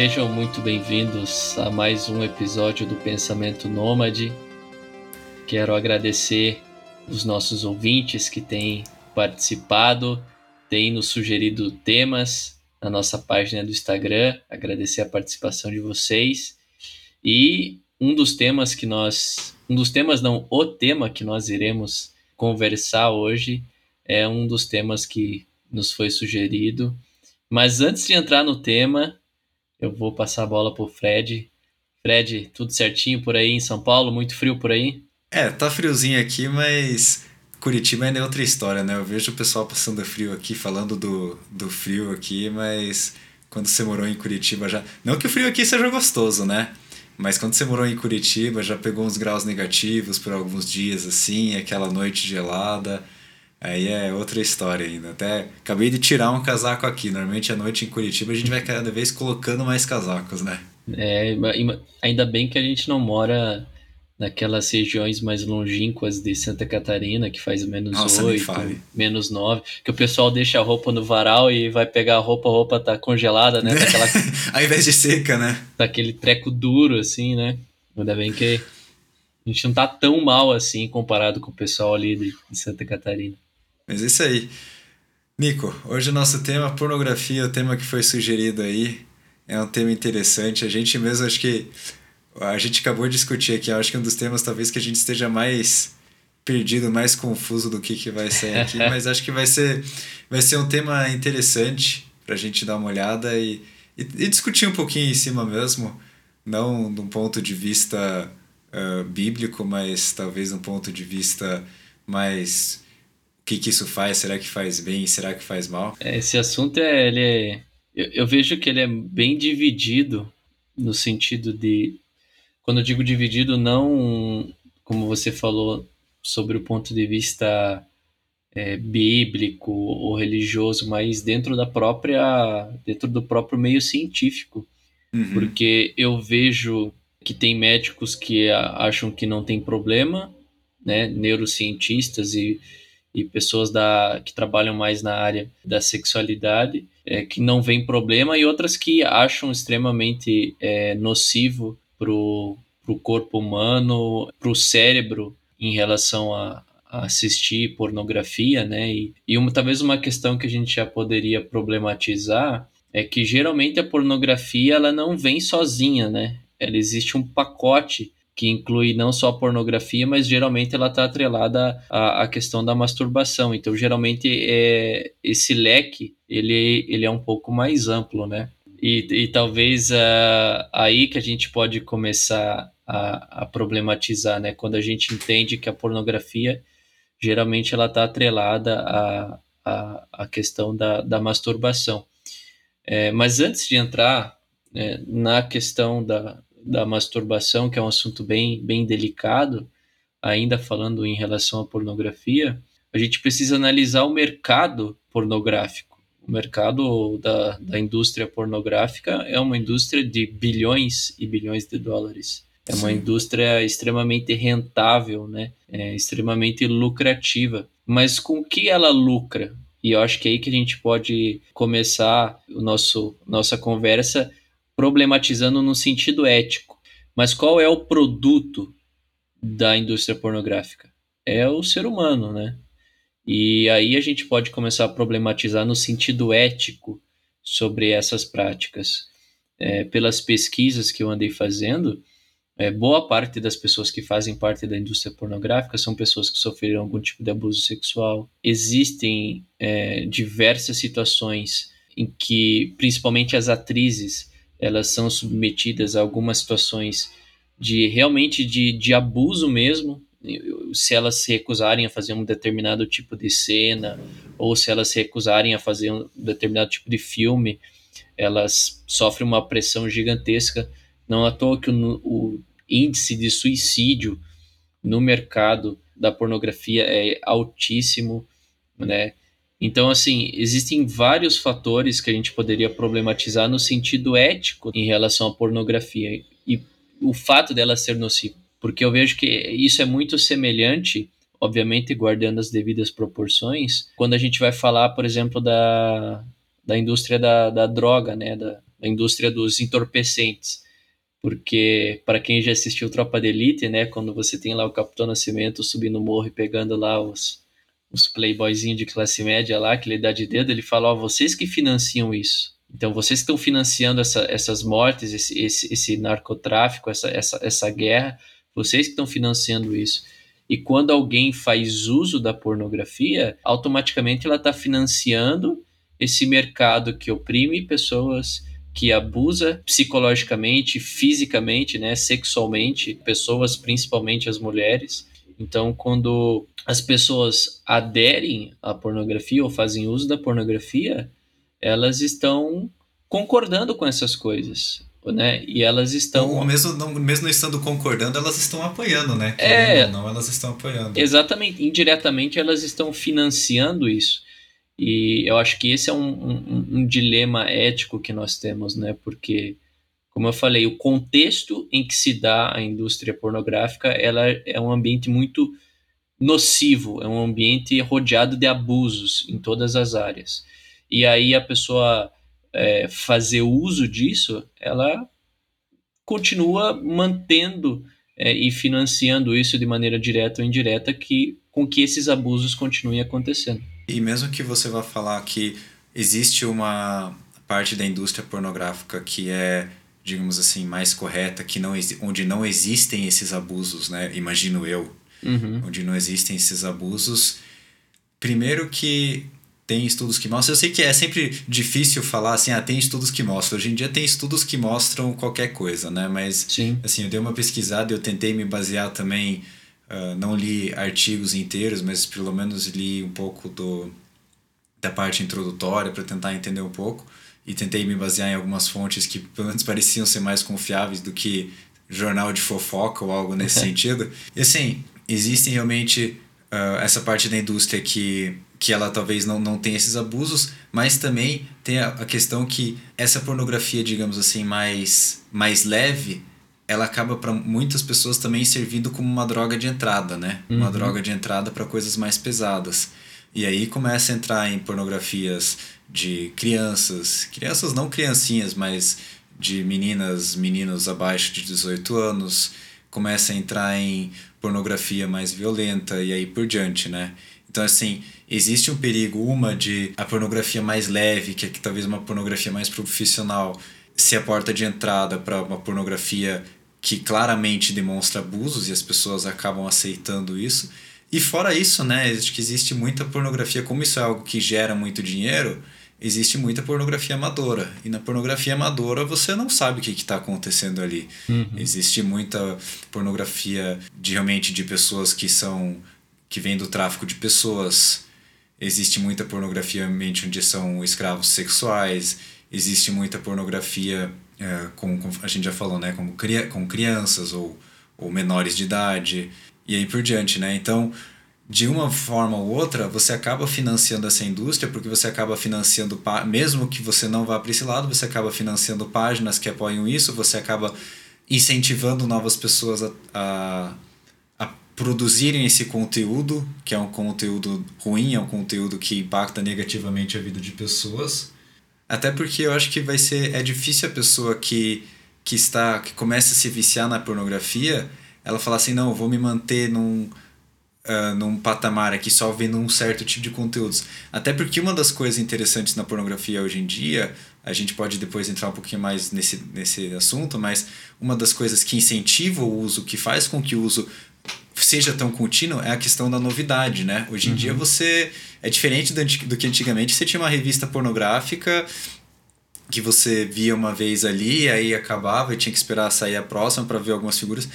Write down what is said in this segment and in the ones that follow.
Sejam muito bem-vindos a mais um episódio do Pensamento Nômade. Quero agradecer os nossos ouvintes que têm participado, têm nos sugerido temas na nossa página do Instagram. Agradecer a participação de vocês. E um dos temas que nós, um dos temas não, o tema que nós iremos conversar hoje é um dos temas que nos foi sugerido. Mas antes de entrar no tema, eu vou passar a bola pro Fred. Fred, tudo certinho por aí em São Paulo? Muito frio por aí? É, tá friozinho aqui, mas Curitiba é outra história, né? Eu vejo o pessoal passando frio aqui, falando do, do frio aqui, mas quando você morou em Curitiba já. Não que o frio aqui seja gostoso, né? Mas quando você morou em Curitiba, já pegou uns graus negativos por alguns dias, assim, aquela noite gelada. Aí é outra história ainda. Até acabei de tirar um casaco aqui. Normalmente à noite em Curitiba a gente vai cada vez colocando mais casacos, né? É, ainda bem que a gente não mora naquelas regiões mais longínquas de Santa Catarina, que faz menos Nossa, 8, menos 9, que o pessoal deixa a roupa no varal e vai pegar a roupa, a roupa tá congelada, né? Daquela... Ao invés de seca, né? Daquele treco duro, assim, né? Ainda bem que a gente não tá tão mal assim comparado com o pessoal ali de, de Santa Catarina. Mas é isso aí. Nico, hoje o nosso tema pornografia, o tema que foi sugerido aí, é um tema interessante. A gente mesmo acho que a gente acabou de discutir aqui, acho que é um dos temas talvez que a gente esteja mais perdido, mais confuso do que, que vai sair aqui, mas acho que vai ser, vai ser um tema interessante para a gente dar uma olhada e, e, e, discutir um pouquinho em cima mesmo, não de um ponto de vista uh, bíblico, mas talvez um ponto de vista mais que, que isso faz, será que faz bem, será que faz mal? É, esse assunto é, ele é, eu, eu vejo que ele é bem dividido no sentido de quando eu digo dividido, não como você falou sobre o ponto de vista é, bíblico ou religioso, mas dentro da própria, dentro do próprio meio científico, uhum. porque eu vejo que tem médicos que acham que não tem problema, né, neurocientistas e, e pessoas da, que trabalham mais na área da sexualidade, é, que não vem problema, e outras que acham extremamente é, nocivo para o corpo humano, para o cérebro em relação a, a, assistir pornografia, né? E, e uma, talvez uma questão que a gente já poderia problematizar é que geralmente a pornografia ela não vem sozinha, né? Ela existe um pacote que inclui não só a pornografia, mas geralmente ela está atrelada à, à, questão da masturbação. Então, geralmente, é, esse leque ele, ele é um pouco mais amplo, né? E, e talvez uh, aí que a gente pode começar a, a, problematizar, né? Quando a gente entende que a pornografia geralmente ela está atrelada à, à, à, questão da, da masturbação. É, mas antes de entrar né, na questão da, da masturbação, que é um assunto bem, bem delicado, ainda falando em relação à pornografia, a gente precisa analisar o mercado pornográfico o mercado da, da indústria pornográfica é uma indústria de bilhões e bilhões de dólares. É uma Sim. indústria extremamente rentável, né? É extremamente lucrativa. Mas com que ela lucra? E eu acho que é aí que a gente pode começar o nosso nossa conversa problematizando no sentido ético. Mas qual é o produto da indústria pornográfica? É o ser humano, né? E aí a gente pode começar a problematizar no sentido ético sobre essas práticas. É, pelas pesquisas que eu andei fazendo, é, boa parte das pessoas que fazem parte da indústria pornográfica são pessoas que sofreram algum tipo de abuso sexual. Existem é, diversas situações em que, principalmente as atrizes, elas são submetidas a algumas situações de realmente de, de abuso mesmo, se elas se recusarem a fazer um determinado tipo de cena ou se elas se recusarem a fazer um determinado tipo de filme, elas sofrem uma pressão gigantesca. Não à toa que o, o índice de suicídio no mercado da pornografia é altíssimo, né? Então, assim, existem vários fatores que a gente poderia problematizar no sentido ético em relação à pornografia e o fato dela ser nociva porque eu vejo que isso é muito semelhante, obviamente guardando as devidas proporções, quando a gente vai falar, por exemplo, da, da indústria da, da droga, né, da, a indústria dos entorpecentes. Porque, para quem já assistiu Tropa de Elite, né, quando você tem lá o Capitão Nascimento subindo o morro e pegando lá os, os playboyzinhos de classe média lá, que ele dá de dedo, ele fala: Ó, vocês que financiam isso. Então, vocês estão financiando essa, essas mortes, esse, esse, esse narcotráfico, essa, essa, essa guerra, vocês que estão financiando isso. E quando alguém faz uso da pornografia, automaticamente ela está financiando esse mercado que oprime pessoas, que abusa psicologicamente, fisicamente, né, sexualmente, pessoas, principalmente as mulheres. Então, quando as pessoas aderem à pornografia ou fazem uso da pornografia, elas estão concordando com essas coisas né? E elas estão. Ou mesmo não, mesmo estando concordando, elas estão apoiando, né? Querendo é. Ou não, elas estão apoiando. Exatamente. Indiretamente, elas estão financiando isso. E eu acho que esse é um, um, um dilema ético que nós temos, né? Porque, como eu falei, o contexto em que se dá a indústria pornográfica, ela é um ambiente muito nocivo, é um ambiente rodeado de abusos em todas as áreas. E aí a pessoa é, fazer uso disso, ela continua mantendo é, e financiando isso de maneira direta ou indireta, que, com que esses abusos continuem acontecendo. E mesmo que você vá falar que existe uma parte da indústria pornográfica que é, digamos assim, mais correta, que não onde não existem esses abusos, né? Imagino eu, uhum. onde não existem esses abusos. Primeiro que tem estudos que mostram. Eu sei que é sempre difícil falar assim, ah, tem estudos que mostram. Hoje em dia tem estudos que mostram qualquer coisa, né? Mas, Sim. assim, eu dei uma pesquisada, eu tentei me basear também. Uh, não li artigos inteiros, mas pelo menos li um pouco do, da parte introdutória para tentar entender um pouco. E tentei me basear em algumas fontes que pelo menos pareciam ser mais confiáveis do que jornal de fofoca ou algo nesse sentido. E assim, existem realmente uh, essa parte da indústria que que ela talvez não, não tenha esses abusos, mas também tem a, a questão que essa pornografia, digamos assim, mais, mais leve, ela acaba para muitas pessoas também servindo como uma droga de entrada, né? Uhum. Uma droga de entrada para coisas mais pesadas. E aí começa a entrar em pornografias de crianças, crianças não criancinhas, mas de meninas, meninos abaixo de 18 anos, começa a entrar em pornografia mais violenta e aí por diante, né? Então, assim, existe um perigo, uma de a pornografia mais leve, que é que talvez uma pornografia mais profissional, ser a porta de entrada para uma pornografia que claramente demonstra abusos e as pessoas acabam aceitando isso. E fora isso, né, acho que existe muita pornografia, como isso é algo que gera muito dinheiro, existe muita pornografia amadora. E na pornografia amadora você não sabe o que está acontecendo ali. Uhum. Existe muita pornografia de, realmente de pessoas que são que vem do tráfico de pessoas. Existe muita pornografia onde são escravos sexuais. Existe muita pornografia, é, com, com, a gente já falou, né, com, com crianças ou, ou menores de idade. E aí por diante, né? Então, de uma forma ou outra, você acaba financiando essa indústria, porque você acaba financiando, mesmo que você não vá para esse lado, você acaba financiando páginas que apoiam isso, você acaba incentivando novas pessoas a, a produzirem esse conteúdo, que é um conteúdo ruim, é um conteúdo que impacta negativamente a vida de pessoas. Até porque eu acho que vai ser é difícil a pessoa que que está que começa a se viciar na pornografia, ela falar assim, não, eu vou me manter num uh, num patamar aqui só vendo um certo tipo de conteúdos. Até porque uma das coisas interessantes na pornografia hoje em dia, a gente pode depois entrar um pouquinho mais nesse, nesse assunto, mas uma das coisas que incentiva o uso, que faz com que o uso seja tão contínuo é a questão da novidade, né? Hoje em uhum. dia você é diferente do, do que antigamente você tinha uma revista pornográfica que você via uma vez ali, aí acabava e tinha que esperar sair a próxima para ver algumas figuras.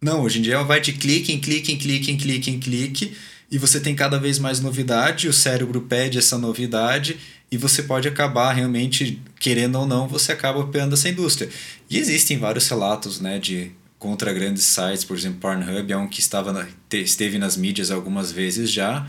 Não, hoje em dia vai de clique em clique em clique em clique em clique e você tem cada vez mais novidade, o cérebro pede essa novidade e você pode acabar realmente, querendo ou não, você acaba pegando essa indústria. E existem vários relatos né, de contra grandes sites, por exemplo, Pornhub é um que estava na, esteve nas mídias algumas vezes já,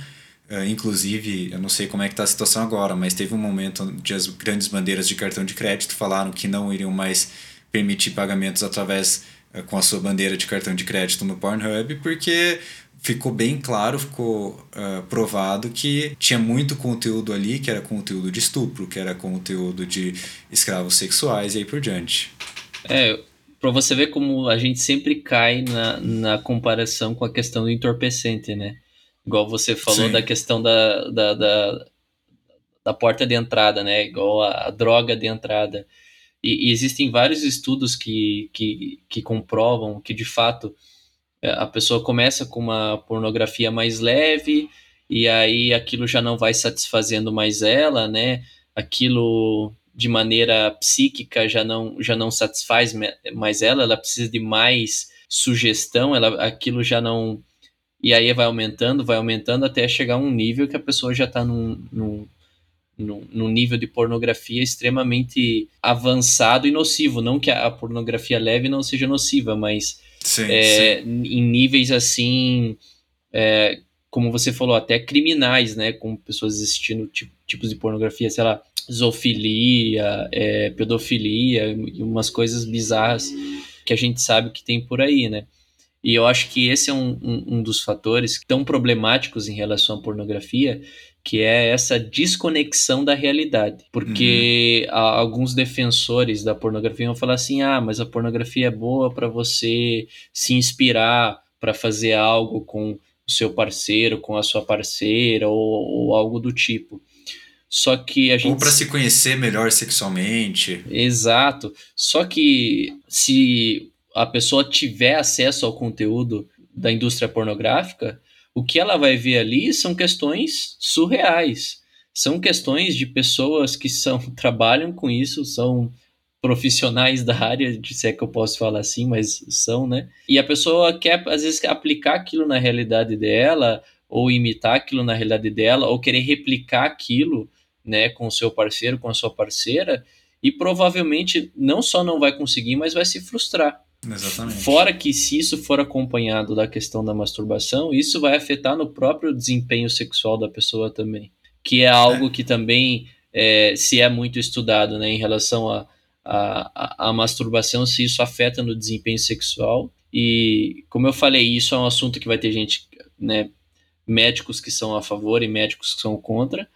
uh, inclusive, eu não sei como é que está a situação agora, mas teve um momento onde as grandes bandeiras de cartão de crédito falaram que não iriam mais permitir pagamentos através com a sua bandeira de cartão de crédito no Pornhub, porque ficou bem claro, ficou uh, provado que tinha muito conteúdo ali que era conteúdo de estupro, que era conteúdo de escravos sexuais e aí por diante. É, para você ver como a gente sempre cai na, na comparação com a questão do entorpecente, né? Igual você falou Sim. da questão da, da, da, da, porta de entrada, né? Igual a, a droga de entrada. E, e, existem vários estudos que, que, que comprovam que, de fato, é, a pessoa começa com uma pornografia mais leve e aí aquilo já não vai satisfazendo mais ela, né? Aquilo de maneira psíquica já não já não satisfaz mais ela, ela precisa de mais sugestão, ela aquilo já não e aí vai aumentando, vai aumentando até chegar a um nível que a pessoa já está num, num, num, num, nível de pornografia extremamente avançado e nocivo. Não que a pornografia leve não seja nociva, mas Sim, é, sim. em níveis assim, é, como você falou, até criminais, né? Com pessoas assistindo tipo, tipos de pornografia, sei lá, zoofilia, é, pedofilia, e umas coisas bizarras que a gente sabe que tem por aí, né? E eu acho que esse é um, um, um dos fatores tão problemáticos em relação à pornografia, que é essa desconexão da realidade. Porque uhum. alguns defensores da pornografia vão falar assim: ah, mas a pornografia é boa para você se inspirar para fazer algo com o seu parceiro, com a sua parceira ou, ou algo do tipo. Só que a gente. Ou para se conhecer melhor sexualmente. Exato. Só que se a pessoa tiver acesso ao conteúdo da indústria pornográfica, o que ela vai ver ali são questões surreais. São questões de pessoas que são trabalham com isso, são profissionais da área, se é que eu posso falar assim, mas são, né? E a pessoa quer, às vezes, aplicar aquilo na realidade dela, ou imitar aquilo na realidade dela, ou querer replicar aquilo, né, com o seu parceiro, com a sua parceira, e provavelmente não só não vai conseguir, mas vai se frustrar. Exatamente. Fora que se isso for acompanhado da questão da masturbação, isso vai afetar no próprio desempenho sexual da pessoa também. Que é algo é. que também é, se é muito estudado né, em relação à a, a, a, masturbação, se isso afeta no desempenho sexual. E, como eu falei, isso é um assunto que vai ter gente, né, médicos que são a favor e médicos que são contra,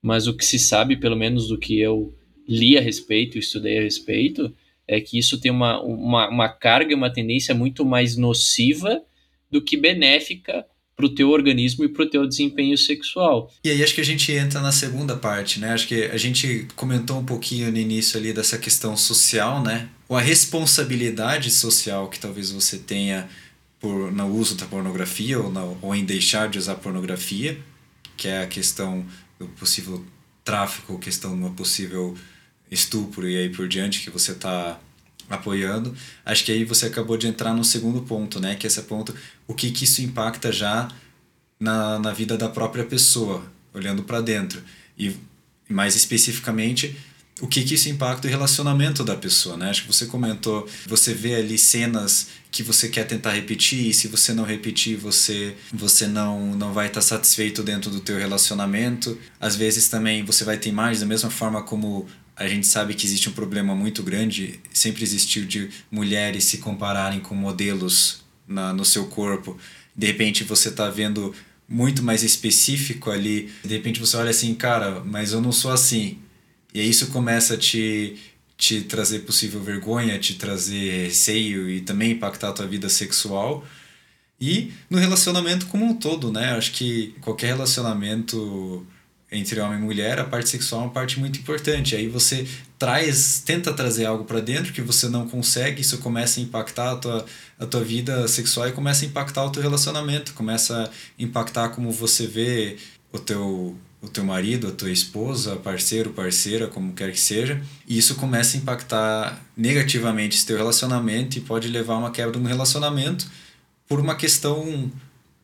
mas o que se sabe, pelo menos do que eu li a respeito, estudei a respeito, é que isso tem uma, uma, uma carga uma tendência muito mais nociva do que benéfica para o teu organismo e para o teu desempenho sexual. E aí acho que a gente entra na segunda parte, né? Acho que a gente comentou um pouquinho no início ali dessa questão social, né? Ou a responsabilidade social que talvez você tenha por no uso da pornografia ou, na, ou em deixar de usar pornografia, que é a questão do possível tráfico, questão de uma possível estupro e aí por diante que você está apoiando, acho que aí você acabou de entrar no segundo ponto, né? Que é esse ponto, o que, que isso impacta já na, na vida da própria pessoa, olhando para dentro. E mais especificamente, o que, que isso impacta o relacionamento da pessoa, né? Acho que você comentou, você vê ali cenas que você quer tentar repetir e se você não repetir, você você não não vai estar tá satisfeito dentro do teu relacionamento. Às vezes também você vai ter mais da mesma forma como a gente sabe que existe um problema muito grande, sempre existiu de mulheres se compararem com modelos na, no seu corpo. De repente você está vendo muito mais específico ali, de repente você olha assim, cara, mas eu não sou assim. E aí isso começa a te, te trazer possível vergonha, te trazer receio e também impactar a tua vida sexual. E no relacionamento como um todo, né? Acho que qualquer relacionamento entre homem e mulher, a parte sexual é uma parte muito importante. Aí você traz, tenta trazer algo para dentro que você não consegue, isso começa a impactar a tua, a tua vida sexual e começa a impactar o teu relacionamento, começa a impactar como você vê o teu o teu marido, a tua esposa, parceiro, parceira, como quer que seja, e isso começa a impactar negativamente esse teu relacionamento e pode levar a uma quebra no relacionamento por uma questão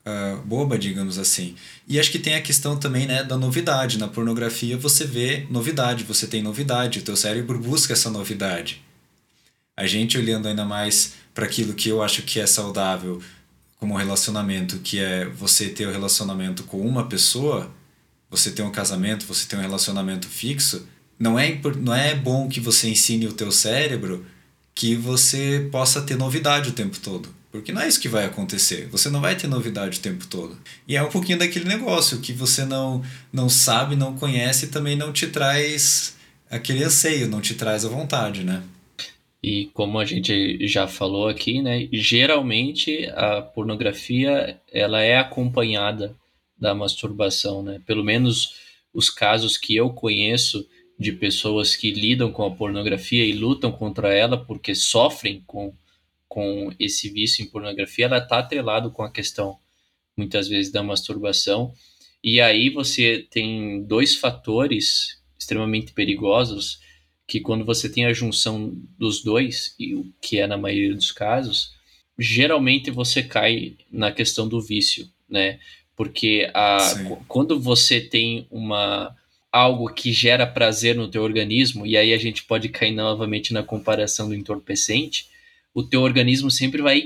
uh, boba, digamos assim. E acho que tem a questão também né, da novidade. Na pornografia você vê novidade, você tem novidade, o teu cérebro busca essa novidade. A gente olhando ainda mais para aquilo que eu acho que é saudável como relacionamento, que é você ter o um relacionamento com uma pessoa, você ter um casamento, você ter um relacionamento fixo, não é, não é bom que você ensine o teu cérebro que você possa ter novidade o tempo todo. Porque não é isso que vai acontecer. Você não vai ter novidade o tempo todo. E é um pouquinho daquele negócio que você não, não sabe, não conhece e também não te traz aquele anseio, não te traz a vontade, né? E como a gente já falou aqui, né, geralmente a pornografia ela é acompanhada da masturbação, né? Pelo menos os casos que eu conheço de pessoas que lidam com a pornografia e lutam contra ela porque sofrem com, com esse vício em pornografia, ela está atrelado com a questão muitas vezes da masturbação. E aí você tem dois fatores extremamente perigosos que quando você tem a junção dos dois, e o que é na maioria dos casos, geralmente você cai na questão do vício, né? Porque a, quando você tem uma algo que gera prazer no teu organismo, e aí a gente pode cair novamente na comparação do entorpecente, o teu organismo sempre vai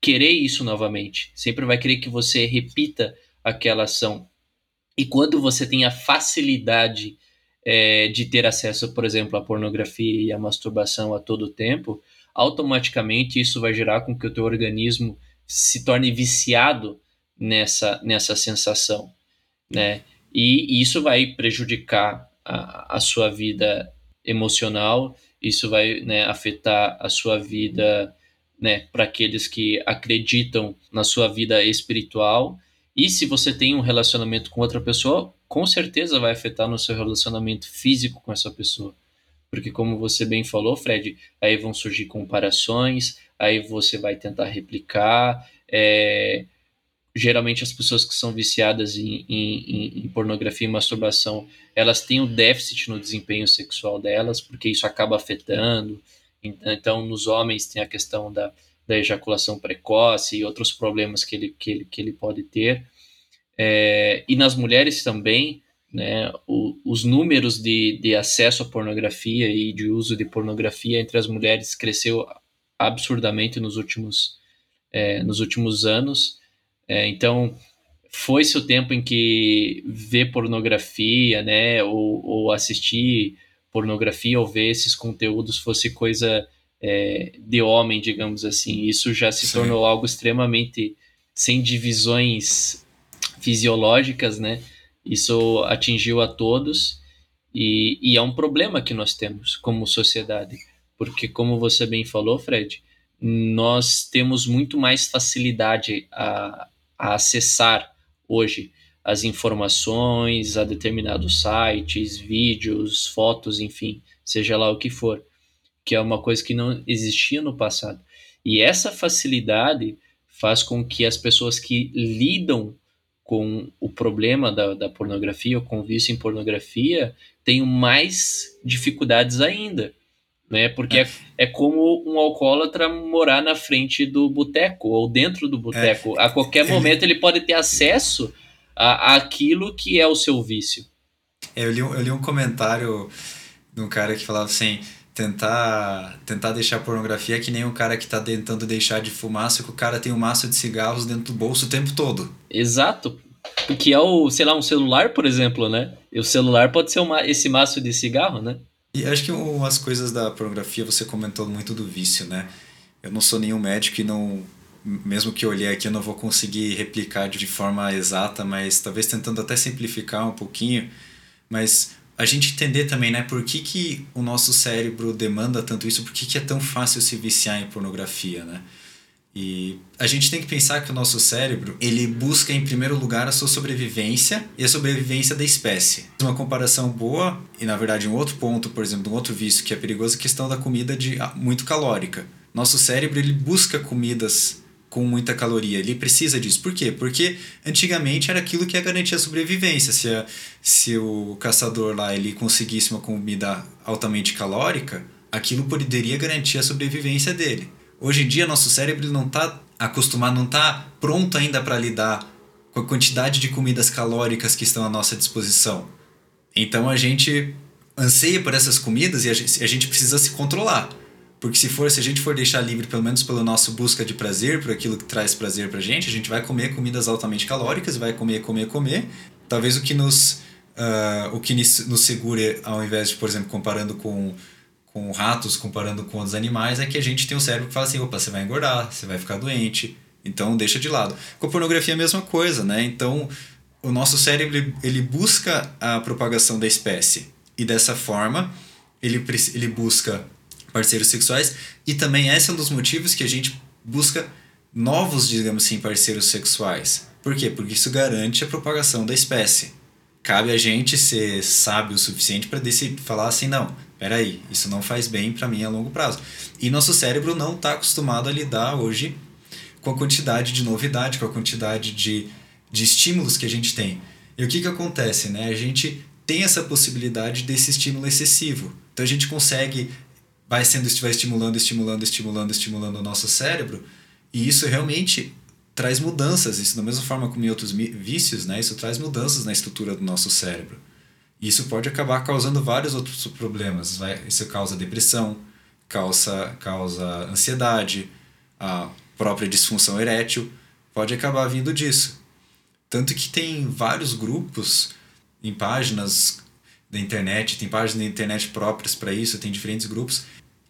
querer isso novamente, sempre vai querer que você repita aquela ação. E quando você tem a facilidade é, de ter acesso, por exemplo, à pornografia e à masturbação a todo tempo, automaticamente isso vai gerar com que o teu organismo se torne viciado nessa, nessa sensação, né? E isso vai prejudicar a, a sua vida emocional, isso vai né, afetar a sua vida né, para aqueles que acreditam na sua vida espiritual. E se você tem um relacionamento com outra pessoa, com certeza vai afetar no seu relacionamento físico com essa pessoa. Porque, como você bem falou, Fred, aí vão surgir comparações, aí você vai tentar replicar. É... Geralmente, as pessoas que são viciadas em, em, em, pornografia e masturbação, elas têm um déficit no desempenho sexual delas, porque isso acaba afetando. Então, nos homens, tem a questão da, da ejaculação precoce e outros problemas que ele, que ele, que ele pode ter. É, e nas mulheres também, né, o, os números de, de acesso à pornografia e de uso de pornografia entre as mulheres cresceu absurdamente nos últimos, é, nos últimos anos. É, então, foi-se o tempo em que ver pornografia, né, ou, ou assistir pornografia ou ver esses conteúdos fosse coisa é, de homem, digamos assim. Isso já se Sim. tornou algo extremamente sem divisões fisiológicas, né? Isso atingiu a todos e, e é um problema que nós temos como sociedade, porque como você bem falou, Fred, nós temos muito mais facilidade a, a acessar hoje as informações a determinados sites, vídeos, fotos, enfim, seja lá o que for, que é uma coisa que não existia no passado. E essa facilidade faz com que as pessoas que lidam com o problema da, da pornografia ou com vício em pornografia tenham mais dificuldades ainda. Né? Porque é. é, é como um alcoólatra morar na frente do boteco ou dentro do boteco. É. A qualquer momento ele pode ter acesso a, aquilo que é o seu vício. É, eu li, eu li um comentário de um cara que falava assim: tentar tentar deixar pornografia é que nem um cara que está tentando deixar de fumar, só que o cara tem um maço de cigarros dentro do bolso o tempo todo. Exato. Que é o, sei lá, um celular, por exemplo, né? E o celular pode ser uma, esse maço de cigarro, né? E acho que umas coisas da pornografia você comentou muito do vício, né? Eu não sou nenhum médico e não. Mesmo que eu olhei aqui, eu não vou conseguir replicar de forma exata, mas talvez tentando até simplificar um pouquinho. Mas a gente entender também, né, por que, que o nosso cérebro demanda tanto isso, por que, que é tão fácil se viciar em pornografia, né? E a gente tem que pensar que o nosso cérebro, ele busca em primeiro lugar a sua sobrevivência e a sobrevivência da espécie. Uma comparação boa, e na verdade um outro ponto, por exemplo, um outro vício que é perigoso, é a questão da comida de ah, muito calórica. Nosso cérebro, ele busca comidas com muita caloria. Ele precisa disso. Por quê? Porque antigamente era aquilo que ia garantir a sobrevivência. Se, a, se o caçador lá ele conseguisse uma comida altamente calórica, aquilo poderia garantir a sobrevivência dele. Hoje em dia, nosso cérebro não está acostumado, não está pronto ainda para lidar com a quantidade de comidas calóricas que estão à nossa disposição. Então a gente anseia por essas comidas e a gente, a gente precisa se controlar. Porque se for, se a gente for deixar livre, pelo menos pela nossa busca de prazer, por aquilo que traz prazer pra gente, a gente vai comer comidas altamente calóricas, vai comer, comer, comer. Talvez o que nos, uh, o que nos segure, ao invés de, por exemplo, comparando com, com ratos comparando com outros animais é que a gente tem um cérebro que fala assim, opa, você vai engordar, você vai ficar doente, então deixa de lado. Com a pornografia é a mesma coisa, né? Então o nosso cérebro ele busca a propagação da espécie e dessa forma ele, ele busca parceiros sexuais e também esse é um dos motivos que a gente busca novos, digamos assim, parceiros sexuais. Por quê? Porque isso garante a propagação da espécie. Cabe a gente ser sábio o suficiente para falar assim, não, peraí, isso não faz bem para mim a longo prazo. E nosso cérebro não está acostumado a lidar hoje com a quantidade de novidade, com a quantidade de, de estímulos que a gente tem. E o que, que acontece? Né? A gente tem essa possibilidade desse estímulo excessivo. Então a gente consegue, vai sendo vai estimulando, estimulando, estimulando, estimulando o nosso cérebro, e isso realmente traz mudanças. Isso da mesma forma como em outros vícios, né? Isso traz mudanças na estrutura do nosso cérebro. Isso pode acabar causando vários outros problemas. Vai, isso causa depressão, causa, causa ansiedade, a própria disfunção erétil pode acabar vindo disso. Tanto que tem vários grupos em páginas da internet, tem páginas da internet próprias para isso, tem diferentes grupos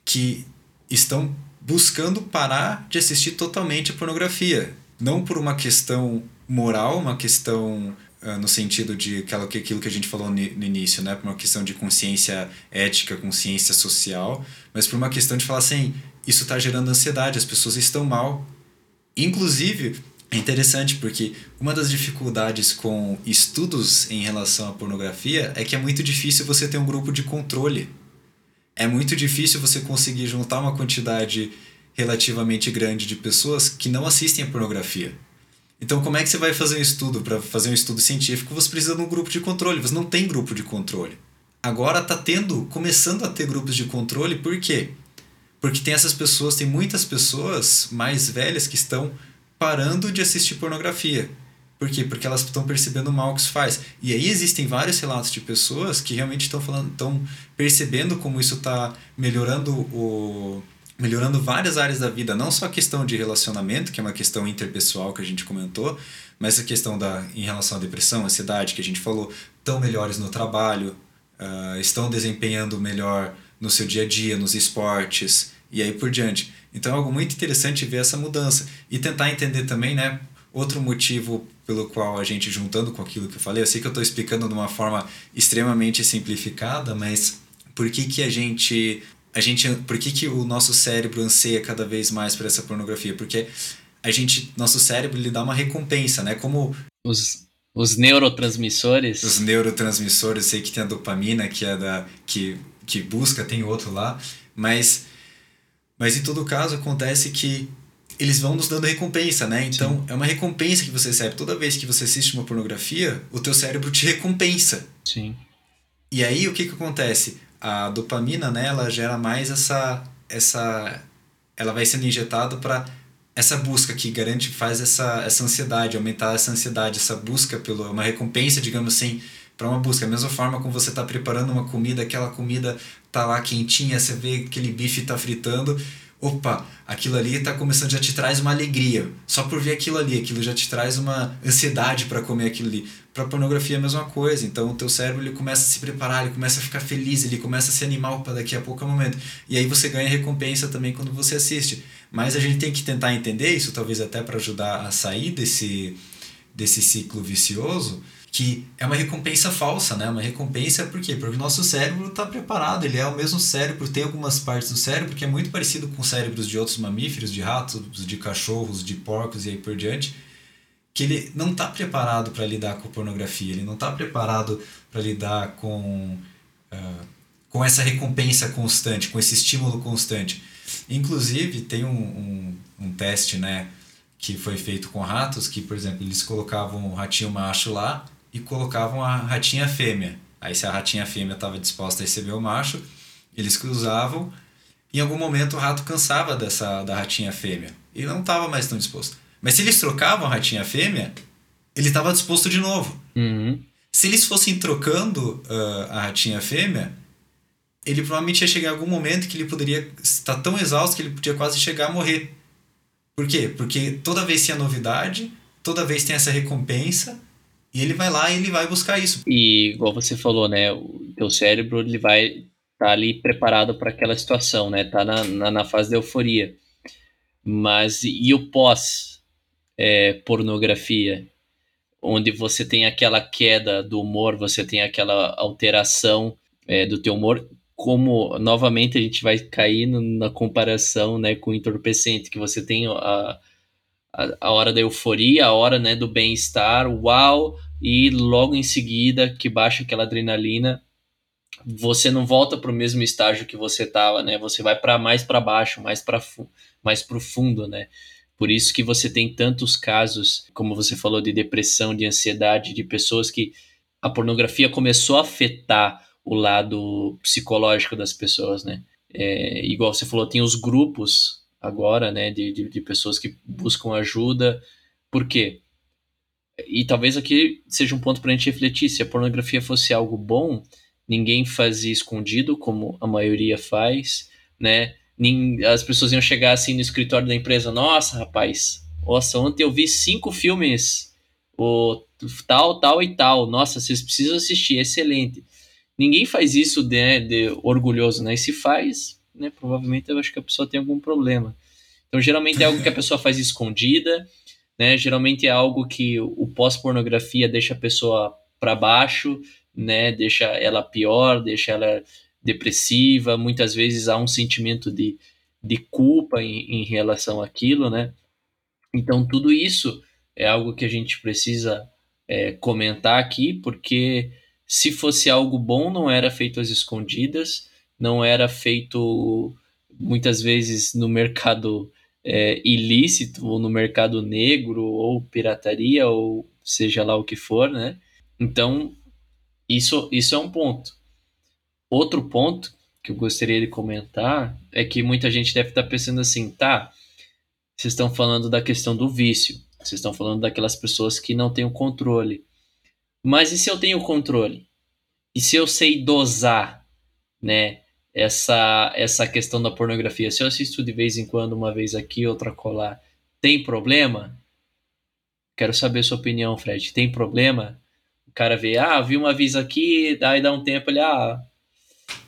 que estão buscando parar de assistir totalmente a pornografia. Não por uma questão moral, uma questão no sentido de aquilo, que a gente falou no início, né? por uma questão de consciência ética, consciência social, mas por uma questão de falar assim: isso está gerando ansiedade, as pessoas estão mal. Inclusive, é interessante porque uma das dificuldades com estudos em relação à pornografia é que é muito difícil você ter um grupo de controle. É muito difícil você conseguir juntar uma quantidade relativamente grande de pessoas que não assistem a pornografia. Então, como é que você vai fazer um estudo? Para fazer um estudo científico, você precisa de um grupo de controle. Você não tem grupo de controle. Agora está tendo, começando a ter grupos de controle, por quê? Porque tem essas pessoas, tem muitas pessoas mais velhas que estão parando de assistir pornografia. Por quê? Porque elas estão percebendo o mal que isso faz. E aí existem vários relatos de pessoas que realmente estão falando, estão percebendo como isso está melhorando o melhorando várias áreas da vida, não só a questão de relacionamento, que é uma questão interpessoal que a gente comentou, mas a questão da em relação à depressão, ansiedade que a gente falou, estão melhores no trabalho, uh, estão desempenhando melhor no seu dia a dia, nos esportes e aí por diante. Então é algo muito interessante ver essa mudança e tentar entender também, né, outro motivo pelo qual a gente juntando com aquilo que eu falei, eu sei que eu estou explicando de uma forma extremamente simplificada, mas por que que a gente a gente por que que o nosso cérebro anseia cada vez mais por essa pornografia? Porque a gente nosso cérebro lhe dá uma recompensa, né? Como os os neurotransmissores. Os neurotransmissores, sei que tem a dopamina, que é da que que busca, tem outro lá, mas mas em todo caso acontece que eles vão nos dando recompensa, né? Então Sim. é uma recompensa que você recebe toda vez que você assiste uma pornografia, o teu cérebro te recompensa. Sim. E aí o que que acontece? A dopamina, né, ela gera mais essa essa ela vai sendo injetada para essa busca que garante faz essa essa ansiedade, aumentar essa ansiedade, essa busca pelo uma recompensa, digamos assim, para uma busca. Da mesma forma como você está preparando uma comida, aquela comida tá lá quentinha, você vê aquele bife tá fritando, opa, aquilo ali tá começando já te traz uma alegria. Só por ver aquilo ali, aquilo já te traz uma ansiedade para comer aquilo ali. Para pornografia é a mesma coisa. Então o teu cérebro ele começa a se preparar, ele começa a ficar feliz, ele começa a se animar para daqui a pouco é o momento. E aí você ganha recompensa também quando você assiste. Mas a gente tem que tentar entender isso, talvez até para ajudar a sair desse desse ciclo vicioso que é uma recompensa falsa, né? Uma recompensa por quê? Porque o nosso cérebro está preparado, ele é o mesmo cérebro, tem algumas partes do cérebro que é muito parecido com cérebros de outros mamíferos, de ratos, de cachorros, de porcos e aí por diante, que ele não está preparado para lidar com pornografia, ele não está preparado para lidar com, uh, com essa recompensa constante, com esse estímulo constante. Inclusive, tem um, um, um teste, né? que foi feito com ratos, que, por exemplo, eles colocavam o ratinho macho lá e colocavam a ratinha fêmea. Aí se a ratinha fêmea estava disposta a receber o macho, eles cruzavam. Em algum momento o rato cansava dessa da ratinha fêmea e não estava mais tão disposto. Mas se eles trocavam a ratinha fêmea, ele estava disposto de novo. Uhum. Se eles fossem trocando uh, a ratinha fêmea, ele provavelmente ia chegar em algum momento que ele poderia estar tão exausto que ele podia quase chegar a morrer. Por quê? Porque toda vez tem a novidade, toda vez tem essa recompensa, e ele vai lá e ele vai buscar isso. E igual você falou, né, o teu cérebro ele vai tá ali preparado para aquela situação, né? Tá na, na, na, fase da euforia. Mas e o pós é, pornografia, onde você tem aquela queda do humor, você tem aquela alteração é, do teu humor, como novamente a gente vai cair na comparação, né, com o entorpecente, que você tem a, a, a hora da euforia, a hora, né, do bem-estar, uau, e logo em seguida que baixa aquela adrenalina você não volta para o mesmo estágio que você estava, né? Você vai para mais para baixo, mais para mais profundo, né? Por isso que você tem tantos casos, como você falou, de depressão, de ansiedade, de pessoas que a pornografia começou a afetar o lado psicológico das pessoas, né? É, igual você falou, tem os grupos agora, né, de, de, de pessoas que buscam ajuda. Por quê? E talvez aqui seja um ponto para a gente refletir. Se a pornografia fosse algo bom, ninguém fazia escondido, como a maioria faz, né? As pessoas iam chegar assim no escritório da empresa, nossa, rapaz, nossa, ontem eu vi cinco filmes, o tal, tal e tal, nossa, vocês precisam assistir, excelente. Ninguém faz isso de, né, de orgulhoso, né? E se faz, né, provavelmente eu acho que a pessoa tem algum problema. Então, geralmente é algo que a pessoa faz escondida, né? Geralmente é algo que o pós-pornografia deixa a pessoa para baixo, né? Deixa ela pior, deixa ela depressiva. Muitas vezes há um sentimento de, de culpa em, em relação àquilo, né? Então, tudo isso é algo que a gente precisa é, comentar aqui, porque se fosse algo bom, não era feito às escondidas, não era feito muitas vezes no mercado é, ilícito, ou no mercado negro, ou pirataria, ou seja lá o que for, né? Então, isso, isso é um ponto. Outro ponto que eu gostaria de comentar é que muita gente deve estar pensando assim, tá, vocês estão falando da questão do vício, vocês estão falando daquelas pessoas que não têm o controle. Mas e se eu tenho controle? E se eu sei dosar, né, essa, essa questão da pornografia? Se eu assisto de vez em quando, uma vez aqui, outra colar, tem problema? Quero saber sua opinião, Fred. Tem problema? cara vê, ah, vi uma vez aqui, daí dá um tempo, ele, ah,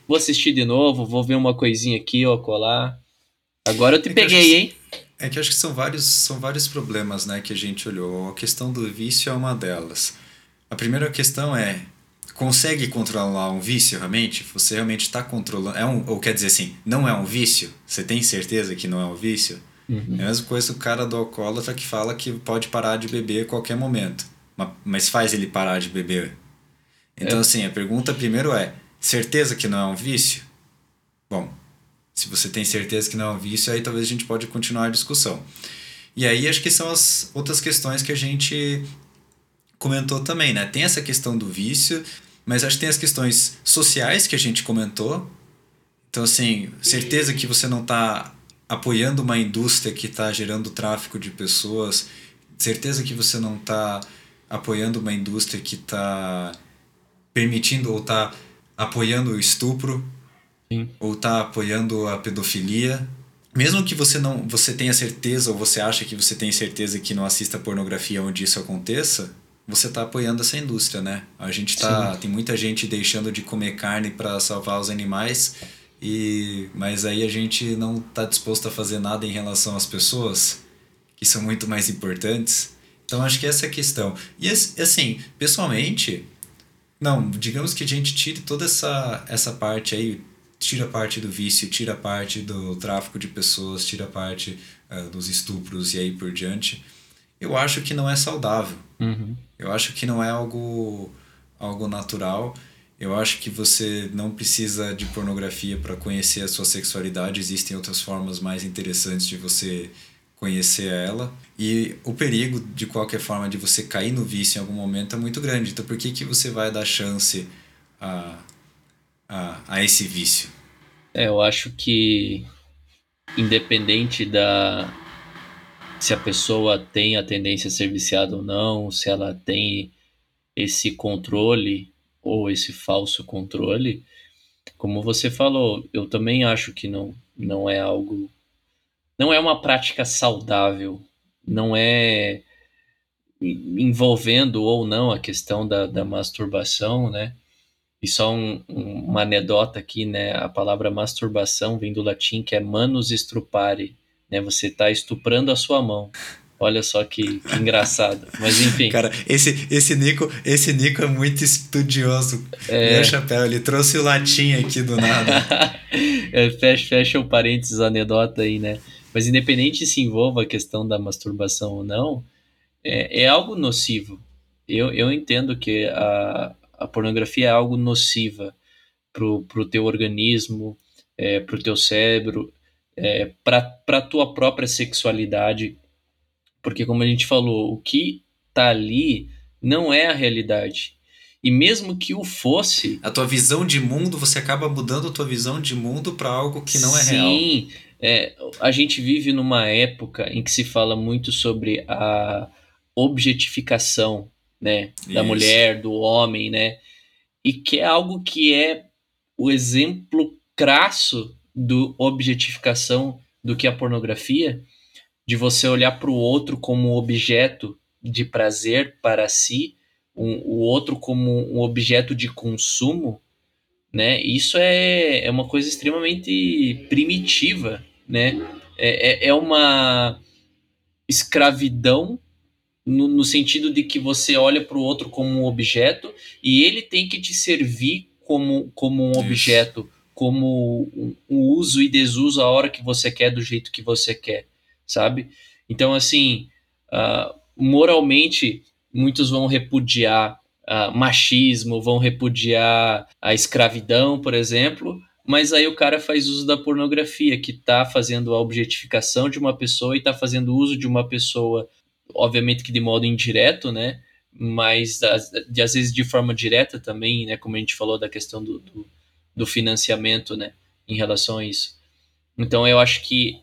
vou assistir de novo, vou ver uma coisinha aqui ou colar. Agora eu te é peguei, que, hein? É que acho que são vários, são vários problemas, né, que a gente olhou. A questão do vício é uma delas. A primeira questão é, consegue controlar um vício realmente? Você realmente está controlando? É um, ou quer dizer assim, não é um vício? Você tem certeza que não é um vício? Uhum. É a mesma coisa o cara do alcoólatra que fala que pode parar de beber a qualquer momento mas faz ele parar de beber. Então, é. assim, a pergunta primeiro é: certeza que não é um vício? Bom, se você tem certeza que não é um vício, aí talvez a gente pode continuar a discussão. E aí acho que são as outras questões que a gente comentou também, né? Tem essa questão do vício, mas acho que tem as questões sociais que a gente comentou. Então, assim, certeza que você não está apoiando uma indústria que está gerando tráfico de pessoas, certeza que você não está apoiando uma indústria que está permitindo ou está apoiando o estupro Sim. ou está apoiando a pedofilia mesmo que você não você tenha certeza ou você acha que você tem certeza que não assista pornografia onde isso aconteça você está apoiando essa indústria né a gente tá Sim. tem muita gente deixando de comer carne para salvar os animais e mas aí a gente não está disposto a fazer nada em relação às pessoas que são muito mais importantes então acho que essa é a questão. E assim, pessoalmente, não, digamos que a gente tire toda essa, essa parte aí, tira a parte do vício, tira a parte do tráfico de pessoas, tira a parte uh, dos estupros e aí por diante. Eu acho que não é saudável. Uhum. Eu acho que não é algo, algo natural. Eu acho que você não precisa de pornografia para conhecer a sua sexualidade. Existem outras formas mais interessantes de você conhecer ela. E o perigo, de qualquer forma, de você cair no vício em algum momento é muito grande. Então, por que, que você vai dar chance a, a, a esse vício? É, eu acho que, independente da. Se a pessoa tem a tendência a ser viciada ou não, se ela tem esse controle ou esse falso controle, como você falou, eu também acho que não, não é algo não é uma prática saudável, não é envolvendo ou não a questão da, da masturbação, né? E só um, um, uma anedota aqui, né? A palavra masturbação vem do latim que é manus estrupare, né? Você está estuprando a sua mão. Olha só que, que, engraçado. Mas enfim. Cara, esse, esse, Nico, esse Nico é muito estudioso. É... Meu chapéu, ele trouxe o latim aqui do nada. É, fecha, fecha o parênteses, anedota aí, né? Mas independente se envolva a questão da masturbação ou não, é, é algo nocivo. Eu, eu entendo que a, a pornografia é algo nociva pro, pro teu organismo, é, pro teu cérebro, é, para pra tua própria sexualidade porque, como a gente falou, o que tá ali não é a realidade. E mesmo que o fosse. A tua visão de mundo, você acaba mudando a tua visão de mundo para algo que não é sim, real. Sim. É, a gente vive numa época em que se fala muito sobre a objetificação né, da mulher, do homem, né? E que é algo que é o exemplo crasso do objetificação do que a pornografia, de você olhar para o outro como objeto de prazer para si, um, o outro como um objeto de consumo, né? Isso é, é uma coisa extremamente primitiva, né? É, é, é uma escravidão no, no, sentido de que você olha para o outro como um objeto e ele tem que te servir como, como um Isso. objeto, como um, um uso e desuso a hora que você quer, do jeito que você quer sabe? Então, assim, uh, moralmente, muitos vão repudiar uh, machismo, vão repudiar a escravidão, por exemplo, mas aí o cara faz uso da pornografia, que está fazendo a objetificação de uma pessoa e está fazendo uso de uma pessoa, obviamente que de modo indireto, né? Mas às vezes de forma direta também, né? Como a gente falou da questão do, do, do financiamento, né? Em relação a isso. Então eu acho que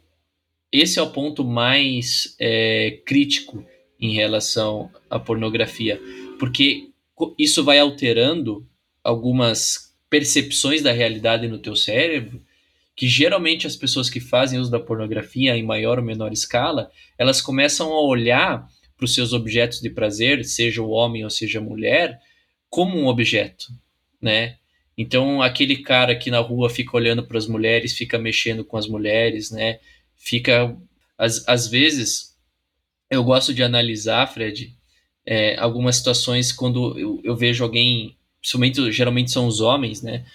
esse é o ponto mais é, crítico em relação à pornografia, porque isso vai alterando algumas percepções da realidade no teu cérebro, que geralmente as pessoas que fazem uso da pornografia em maior ou menor escala, elas começam a olhar para os seus objetos de prazer, seja o homem ou seja a mulher, como um objeto, né? Então, aquele cara que na rua fica olhando para as mulheres, fica mexendo com as mulheres, né? fica. Às, às vezes, eu gosto de analisar, Fred, é, algumas situações quando eu, eu vejo alguém, principalmente, geralmente são os homens, né?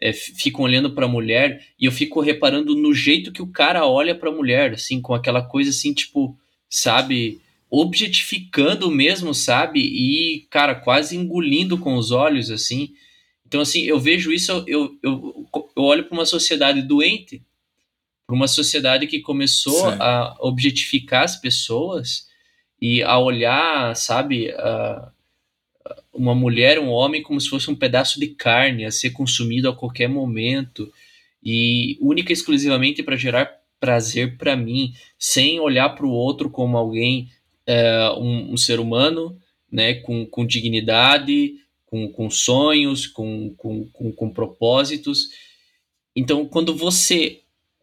É, ficam olhando para a mulher e eu fico reparando no jeito que o cara olha para a mulher, assim, com aquela coisa assim, tipo, sabe, objetificando mesmo, sabe? E, cara, quase engolindo com os olhos, assim. Então, assim, eu vejo isso, eu, eu, eu olho para uma sociedade doente, para uma sociedade que começou Sim. a objetificar as pessoas e a olhar, sabe, a, uma mulher, um homem como se fosse um pedaço de carne a ser consumido a qualquer momento e única e exclusivamente para gerar prazer para mim, sem olhar para o outro como alguém, é, um, um, ser humano, né, com, com dignidade, com, com sonhos, com, com, com, com propósitos. Então, quando você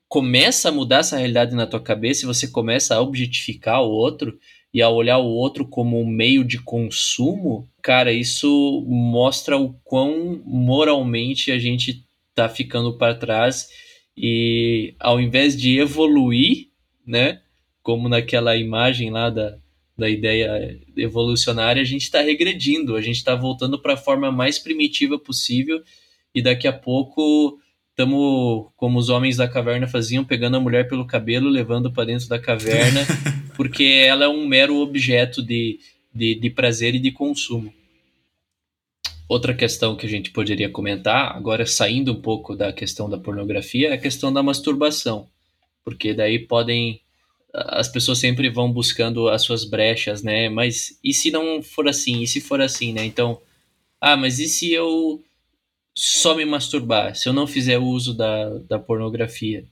começa a mudar essa realidade na tua cabeça e você começa a objetificar o outro e a olhar o outro como um meio de consumo, cara, isso mostra o quão moralmente a gente tá ficando para trás e ao invés de evoluir, né, como naquela imagem lá da, da ideia evolucionária, a gente está regredindo, a gente está voltando para a forma mais primitiva possível e daqui a pouco estamos, como os homens da caverna faziam, pegando a mulher pelo cabelo, levando para dentro da caverna, porque ela é um mero objeto de, de, de prazer e de consumo. Outra questão que a gente poderia comentar, agora saindo um pouco da questão da pornografia, é a questão da masturbação. Porque daí podem. As pessoas sempre vão buscando as suas brechas, né? Mas e se não for assim? E se for assim, né? Então, ah, mas e se eu só me masturbar, se eu não fizer uso da, da pornografia,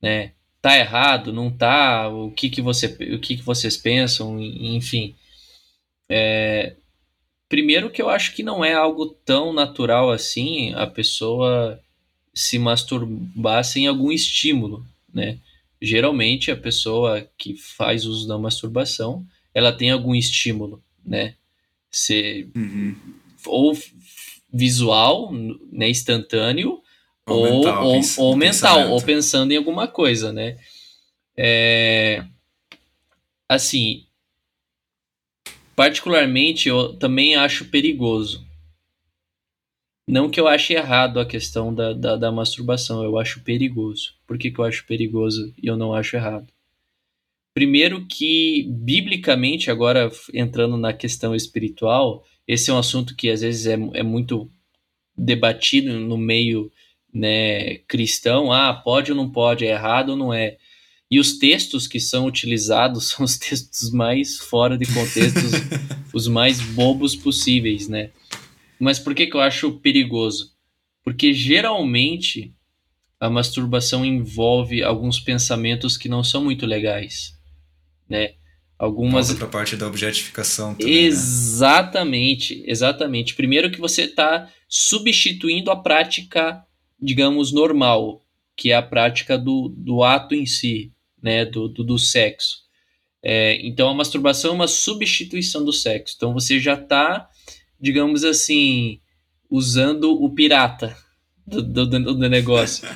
né? Tá errado, não tá? O que que você, o que que vocês pensam? Enfim, é, primeiro que eu acho que não é algo tão natural assim a pessoa se masturbar sem algum estímulo, né? Geralmente a pessoa que faz uso da masturbação, ela tem algum estímulo, né? Se, uhum. Ou visual, né, instantâneo, ou, ou mental, ou, ou, mental, ou pensando em alguma coisa, né? É, assim, particularmente eu também acho perigoso. Não que eu ache errado a questão da, da, da masturbação, eu acho perigoso. Por que, que eu acho perigoso e eu não acho errado? Primeiro que, biblicamente, agora entrando na questão espiritual, esse é um assunto que às vezes é, é muito debatido no meio né, cristão. Ah, pode ou não pode, é errado ou não é. E os textos que são utilizados são os textos mais fora de contexto, os mais bobos possíveis, né? Mas por que, que eu acho perigoso? Porque geralmente a masturbação envolve alguns pensamentos que não são muito legais, né? Algumas outra parte da objetificação também, né? Exatamente, né? exatamente. Primeiro que você está substituindo a prática, digamos, normal, que é a prática do, do ato em si, né, do, do, do sexo. É, então a masturbação é uma substituição do sexo. Então você já está digamos assim, usando o pirata do, do, do negócio.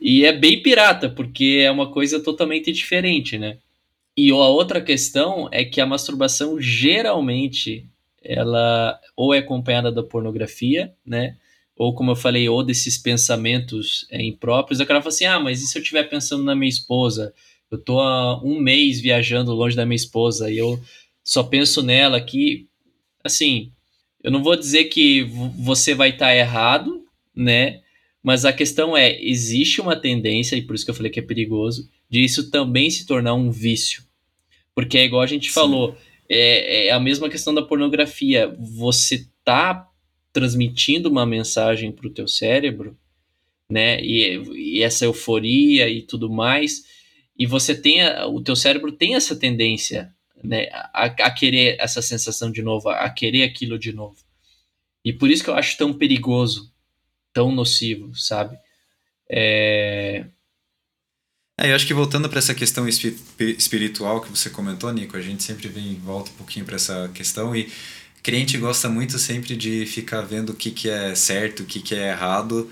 e é bem pirata, porque é uma coisa totalmente diferente, né? E a outra questão é que a masturbação geralmente ela ou é acompanhada da pornografia, né? Ou como eu falei, ou desses pensamentos é, impróprios. O cara fala assim: ah, mas e se eu estiver pensando na minha esposa? Eu tô há um mês viajando longe da minha esposa e eu só penso nela aqui. Assim, eu não vou dizer que você vai estar tá errado, né? Mas a questão é, existe uma tendência, e por isso que eu falei que é perigoso, de isso também se tornar um vício. Porque é igual a gente Sim. falou, é, é, a mesma questão da pornografia. Você tá transmitindo uma mensagem para o teu cérebro, né? E, e, essa euforia e tudo mais, e você tem, a, o teu cérebro tem essa tendência né, a, a, querer essa sensação de novo, a querer aquilo de novo. E por isso que eu acho tão perigoso, tão nocivo, sabe? É... É, eu acho que voltando para essa questão espiritual que você comentou, Nico, a gente sempre vem volta um pouquinho para essa questão e crente gosta muito sempre de ficar vendo o que, que é certo, o que, que é errado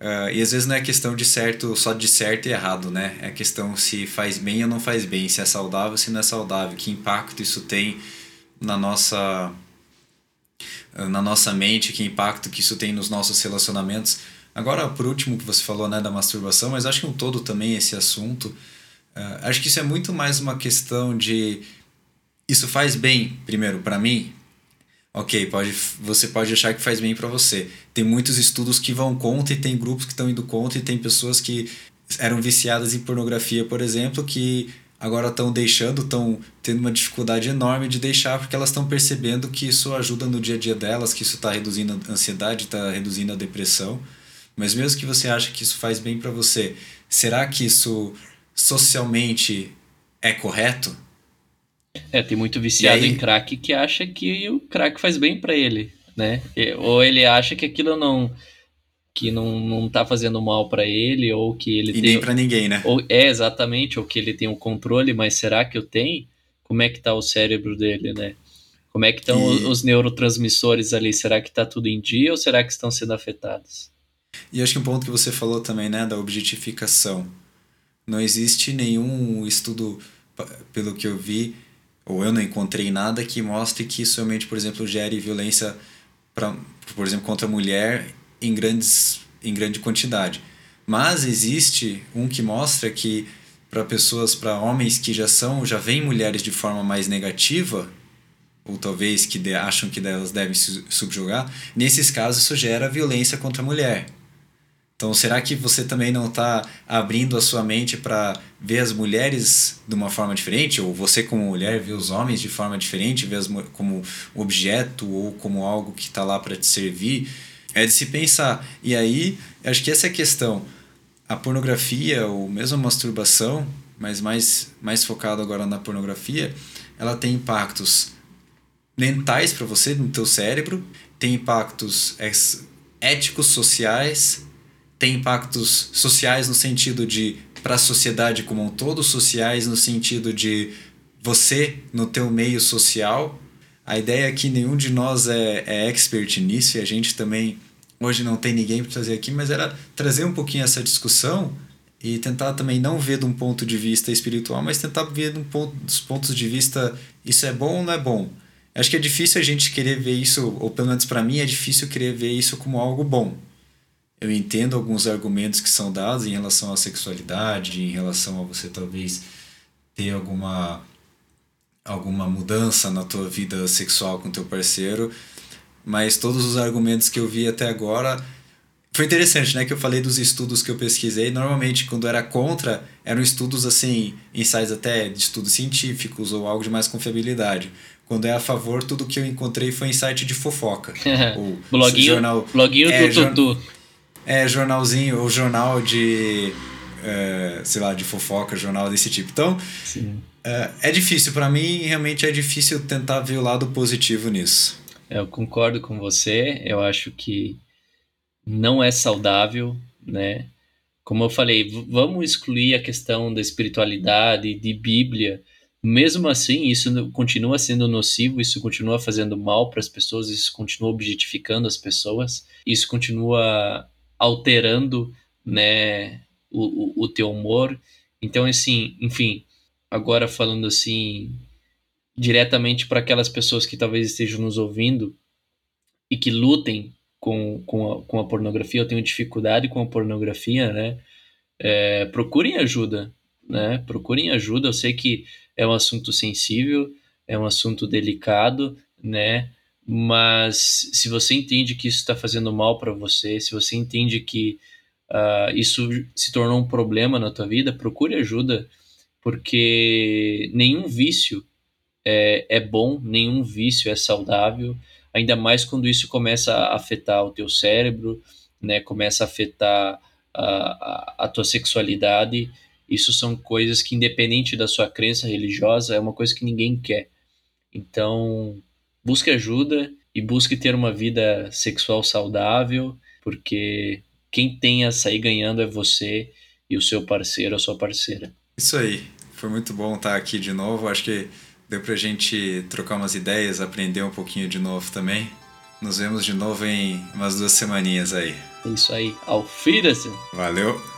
Uh, e às vezes não é questão de certo, só de certo e errado, né? É questão se faz bem ou não faz bem, se é saudável, se não é saudável, que impacto isso tem na nossa na nossa mente, que impacto que isso tem nos nossos relacionamentos. Agora, por último, que você falou né, da masturbação, mas acho que um todo também esse assunto, uh, acho que isso é muito mais uma questão de isso faz bem, primeiro, para mim, ok, pode, você pode achar que faz bem para você. Tem muitos estudos que vão contra e tem grupos que estão indo contra e tem pessoas que eram viciadas em pornografia, por exemplo, que agora estão deixando, estão tendo uma dificuldade enorme de deixar porque elas estão percebendo que isso ajuda no dia a dia delas, que isso está reduzindo a ansiedade, está reduzindo a depressão. Mas mesmo que você ache que isso faz bem para você, será que isso socialmente é correto? É, tem muito viciado em crack que acha que o crack faz bem para ele, né? Ou ele acha que aquilo não que não, não tá fazendo mal para ele ou que ele e tem nem para ninguém, né? Ou é exatamente, ou que ele tem o um controle, mas será que eu tenho? Como é que tá o cérebro dele, né? Como é que estão e... os neurotransmissores ali? Será que tá tudo em dia ou será que estão sendo afetados? E acho que um ponto que você falou também, né, da objetificação. Não existe nenhum estudo, pelo que eu vi, ou eu não encontrei nada que mostre que isso realmente, por exemplo, gere violência, pra, por exemplo, contra a mulher em, grandes, em grande quantidade. Mas existe um que mostra que para pessoas, para homens que já são, já veem mulheres de forma mais negativa, ou talvez que de, acham que elas devem se subjugar, nesses casos isso gera violência contra a mulher. Então, será que você também não está abrindo a sua mente para ver as mulheres de uma forma diferente? Ou você, como mulher, ver os homens de forma diferente, ver as, como objeto ou como algo que está lá para te servir? É de se pensar. E aí, acho que essa é a questão. A pornografia, ou mesmo a masturbação, mas mais, mais focado agora na pornografia, ela tem impactos mentais para você, no teu cérebro, tem impactos éticos, sociais tem impactos sociais no sentido de para a sociedade como um todo, sociais no sentido de você no teu meio social, A ideia é que nenhum de nós é, é expert nisso e a gente também hoje não tem ninguém para trazer aqui, mas era trazer um pouquinho essa discussão e tentar também não ver de um ponto de vista espiritual, mas tentar ver de um ponto, dos pontos de vista isso é bom ou não é bom. Acho que é difícil a gente querer ver isso, ou pelo menos para mim é difícil querer ver isso como algo bom. Eu entendo alguns argumentos que são dados em relação à sexualidade, em relação a você talvez ter alguma alguma mudança na tua vida sexual com teu parceiro, mas todos os argumentos que eu vi até agora foi interessante, né, que eu falei dos estudos que eu pesquisei. Normalmente, quando era contra, eram estudos assim, ensaios até de estudos científicos ou algo de mais confiabilidade. Quando é a favor, tudo que eu encontrei foi em site de fofoca. ou bloguinho, jornal, bloguinho é, do Tutu. É, jornalzinho, ou jornal de, é, sei lá, de fofoca, jornal desse tipo. Então, é, é difícil. para mim, realmente é difícil tentar ver o lado positivo nisso. Eu concordo com você. Eu acho que não é saudável, né? Como eu falei, vamos excluir a questão da espiritualidade, de Bíblia. Mesmo assim, isso continua sendo nocivo, isso continua fazendo mal para as pessoas, isso continua objetificando as pessoas, isso continua alterando, né, o, o, o teu humor. Então, assim, enfim, agora falando assim diretamente para aquelas pessoas que talvez estejam nos ouvindo e que lutem com, com, a, com a pornografia, eu tenho dificuldade com a pornografia, né? É, procurem ajuda, né? Procurem ajuda. Eu sei que é um assunto sensível, é um assunto delicado, né? Mas se você entende que isso está fazendo mal para você, se você entende que uh, isso se tornou um problema na tua vida, procure ajuda, porque nenhum vício é, é bom, nenhum vício é saudável ainda mais quando isso começa a afetar o teu cérebro, né, começa a afetar a, a, a tua sexualidade. Isso são coisas que, independente da sua crença religiosa, é uma coisa que ninguém quer. Então, busque ajuda e busque ter uma vida sexual saudável, porque quem tem a sair ganhando é você e o seu parceiro, a sua parceira. Isso aí. Foi muito bom estar aqui de novo. Acho que Deu pra gente trocar umas ideias, aprender um pouquinho de novo também. Nos vemos de novo em umas duas semaninhas aí. É isso aí. Auf Wiedersehen. Valeu.